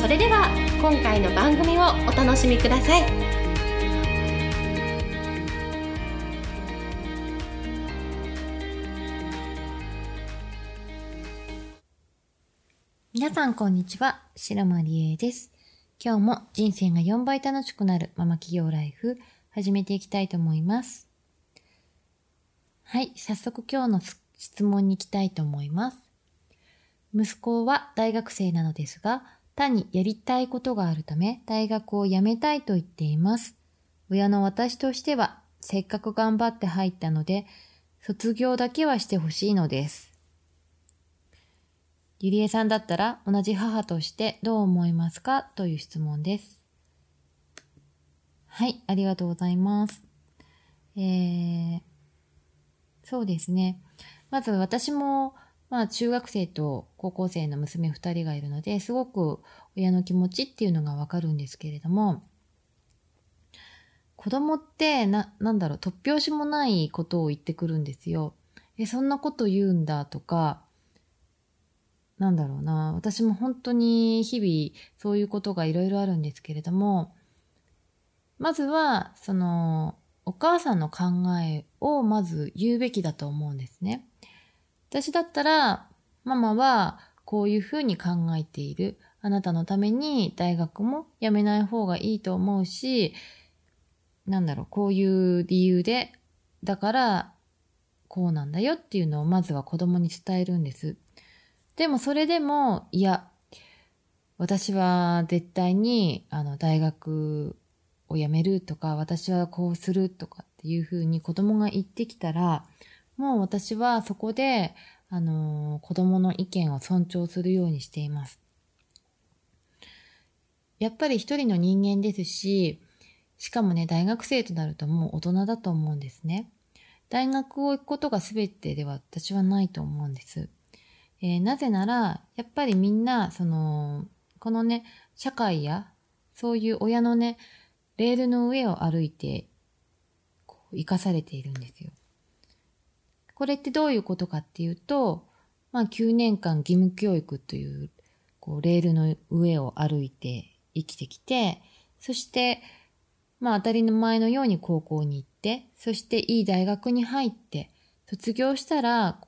それでは今回の番組をお楽しみください皆さんこんにちは、白間理恵です。今日も人生が4倍楽しくなるママ企業ライフ始めていきたいと思います。はい、早速今日の質問に行きたいと思います。息子は大学生なのですが、単にやりたいことがあるため大学を辞めたいと言っています。親の私としてはせっかく頑張って入ったので、卒業だけはしてほしいのです。ゆりえさんだったら同じ母としてどう思いますか？という質問です。はい、ありがとうございます。えー、そうですね。まず私も、まあ中学生と高校生の娘二人がいるので、すごく親の気持ちっていうのがわかるんですけれども、子供ってな、なんだろう、突拍子もないことを言ってくるんですよ。え、そんなこと言うんだとか、なんだろうな。私も本当に日々そういうことがいろいろあるんですけれども、まずは、その、お母さんの考えをまず言うべきだと思うんですね。私だったら、ママはこういうふうに考えている。あなたのために大学も辞めない方がいいと思うし、なんだろう、こういう理由で、だから、こうなんだよっていうのをまずは子供に伝えるんです。でもそれでも、いや、私は絶対に、あの、大学を辞めるとか、私はこうするとかっていうふうに子供が言ってきたら、もう私はそこで、あの、子供の意見を尊重するようにしています。やっぱり一人の人間ですし、しかもね、大学生となるともう大人だと思うんですね。大学を行くことが全てでは私はないと思うんです。えーなぜなら、やっぱりみんな、その、このね、社会や、そういう親のね、レールの上を歩いて、こう、生かされているんですよ。これってどういうことかっていうと、まあ、9年間義務教育という、こう、レールの上を歩いて生きてきて、そして、まあ、当たり前のように高校に行って、そしていい大学に入って、卒業したら、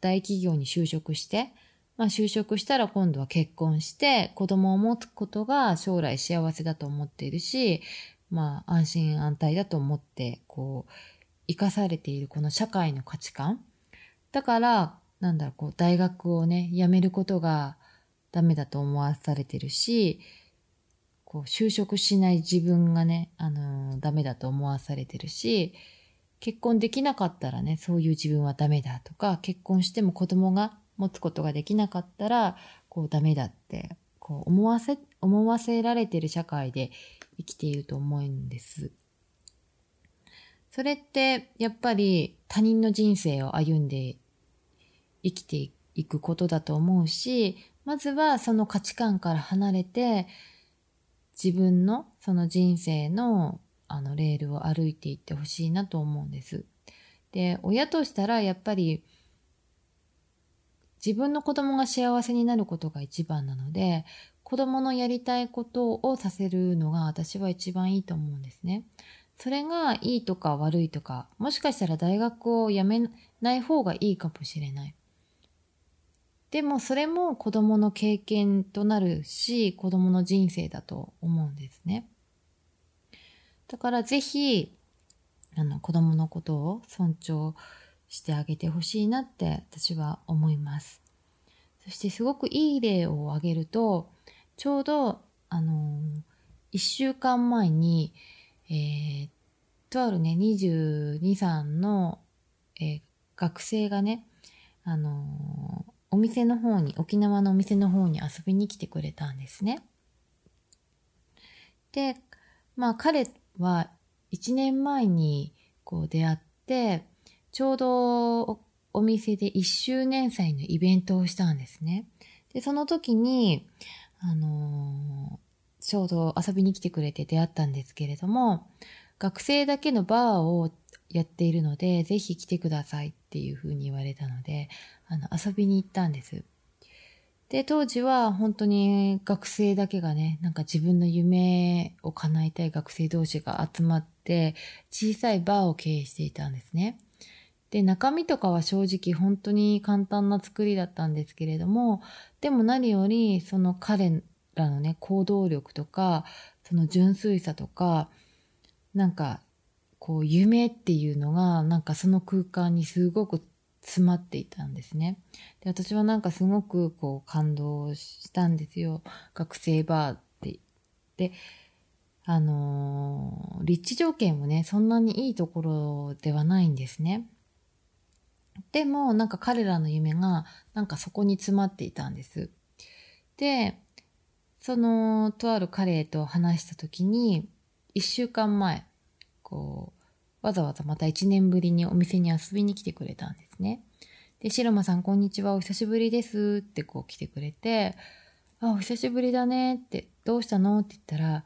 大企業に就職して、まあ就職したら今度は結婚して子供を持つことが将来幸せだと思っているし、まあ安心安泰だと思って、こう、生かされているこの社会の価値観。だから、なんだろう、こう、大学をね、辞めることがダメだと思わされてるし、こう、就職しない自分がね、あのーダメだと思わされてるし、結婚できなかったらね、そういう自分はダメだとか、結婚しても子供が持つことができなかったら、こうダメだって、こう思わせ、思わせられてる社会で生きていると思うんです。それって、やっぱり他人の人生を歩んで生きていくことだと思うし、まずはその価値観から離れて、自分のその人生のあのレールを歩いていってほしいなと思うんです。で、親としたらやっぱり自分の子供が幸せになることが一番なので、子供のやりたいことをさせるのが私は一番いいと思うんですね。それがいいとか悪いとか、もしかしたら大学を辞めない方がいいかもしれない。でもそれも子供の経験となるし、子供の人生だと思うんですね。だからぜひ、あの、子供のことを尊重してあげてほしいなって私は思います。そしてすごくいい例を挙げると、ちょうど、あのー一週間前に、えー、とあるね、22、3の、えー学生がね、あのーお店の方に、沖縄のお店の方に遊びに来てくれたんですね。で、まあ彼は1年前にこう出会って、ちょうどお店で1周年祭のイベントをしたんですね。で、その時に、あのー、ちょうど遊びに来てくれて出会ったんですけれども、学生だけのバーをやっているので、ぜひ来てくださいっていうふうに言われたので、あの、遊びに行ったんです。で、当時は本当に学生だけがね、なんか自分の夢を叶えたい学生同士が集まって、小さいバーを経営していたんですね。で、中身とかは正直本当に簡単な作りだったんですけれども、でも何よりその彼らのね、行動力とか、その純粋さとか、なんか、こう、夢っていうのが、なんかその空間にすごく詰まっていたんですね。で、私はなんかすごくこう感動したんですよ。学生バーって。で、あのー、立地条件もね、そんなにいいところではないんですね。でも、なんか彼らの夢が、なんかそこに詰まっていたんです。で、その、とある彼と話した時に、一週間前、こう、わざわざまた一年ぶりにお店に遊びに来てくれたんですね。で、白間さんこんにちは、お久しぶりですってこう来てくれて、あ、お久しぶりだねって、どうしたのって言ったら、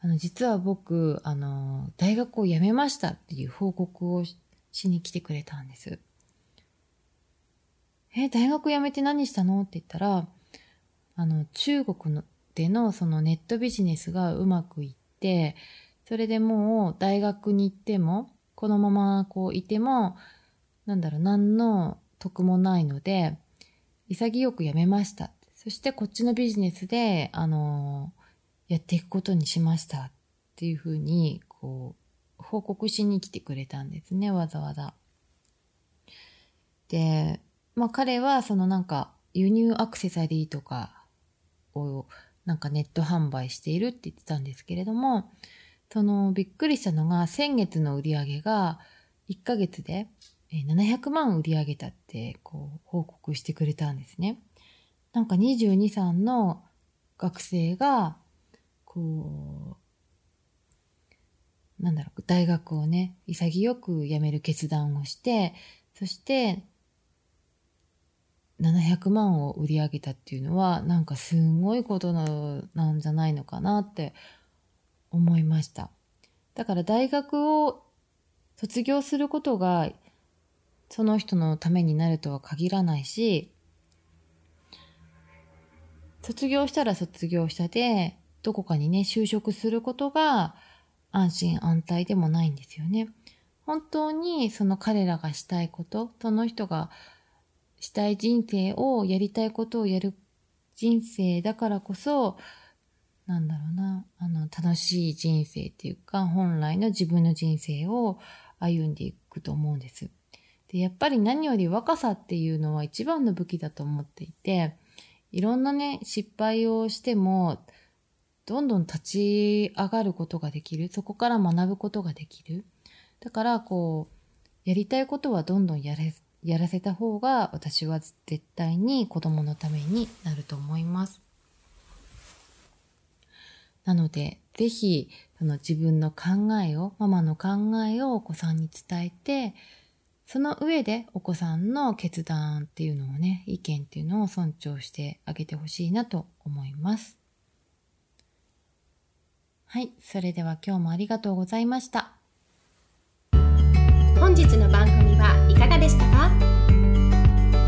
あの、実は僕、あの、大学を辞めましたっていう報告をしに来てくれたんです。え、大学辞めて何したのって言ったら、あの、中国のでのそのネットビジネスがうまくいって、それでもう大学に行っても、このままこういても、なんだろう、何の得もないので、潔く辞めました。そしてこっちのビジネスで、あの、やっていくことにしましたっていうふうに、こう、報告しに来てくれたんですね、わざわざ。で、まあ彼はそのなんか輸入アクセサリーとかをなんかネット販売しているって言ってたんですけれども、そのびっくりしたのが先月の売り上げが1ヶ月で700万売り上げたってこう報告してくれたんですね。なんか22、3の学生がこうなんだろう、大学をね、潔く辞める決断をして、そして700万を売り上げたっていうのはなんかすんごいことなんじゃないのかなって思いました。だから大学を卒業することがその人のためになるとは限らないし、卒業したら卒業したで、どこかにね、就職することが安心安泰でもないんですよね。本当にその彼らがしたいこと、その人がしたい人生をやりたいことをやる人生だからこそ、なんだろうな、あの、楽しい人生っていうか、本来の自分の人生を歩んでいくと思うんです。で、やっぱり何より若さっていうのは一番の武器だと思っていて、いろんなね、失敗をしても、どんどん立ち上がることができる。そこから学ぶことができる。だから、こう、やりたいことはどんどんやれやらせた方が私は絶対に子供のためになると思います。なので、ぜひ、その自分の考えを、ママの考えをお子さんに伝えて、その上でお子さんの決断っていうのをね、意見っていうのを尊重してあげてほしいなと思います。はい、それでは今日もありがとうございました。本日の番組はいかがでしたか？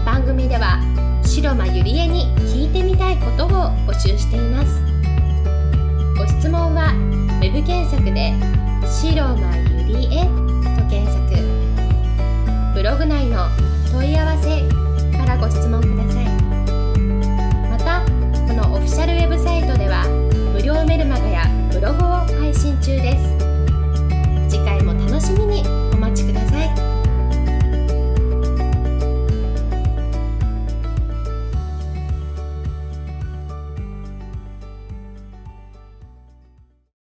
番組では白間ゆりえに聞いてみたいことを募集しています。ご質問は web 検索で「白間ゆりえ」と検索。ブログ内の問い合わせからご質問ください。